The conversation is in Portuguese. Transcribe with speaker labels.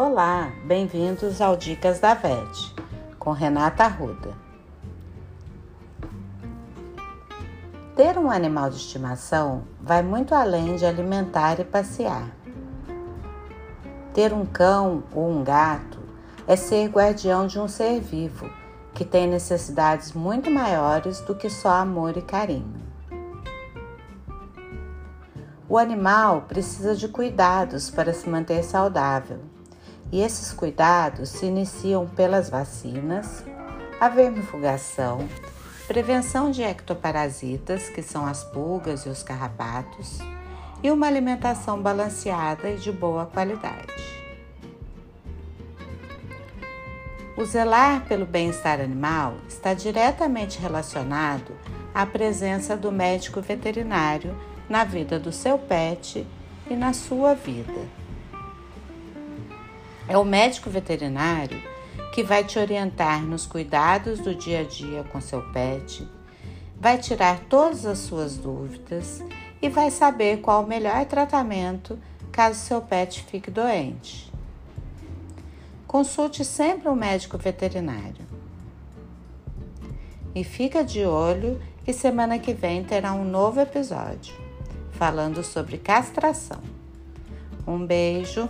Speaker 1: Olá, bem-vindos ao Dicas da VET, com Renata Arruda. Ter um animal de estimação vai muito além de alimentar e passear. Ter um cão ou um gato é ser guardião de um ser vivo que tem necessidades muito maiores do que só amor e carinho. O animal precisa de cuidados para se manter saudável e esses cuidados se iniciam pelas vacinas, a vermifugação, prevenção de ectoparasitas, que são as pulgas e os carrapatos, e uma alimentação balanceada e de boa qualidade. O zelar pelo bem-estar animal está diretamente relacionado à presença do médico veterinário na vida do seu pet e na sua vida. É o médico veterinário que vai te orientar nos cuidados do dia a dia com seu pet, vai tirar todas as suas dúvidas e vai saber qual o melhor tratamento caso seu pet fique doente. Consulte sempre um médico veterinário. E fica de olho que semana que vem terá um novo episódio falando sobre castração. Um beijo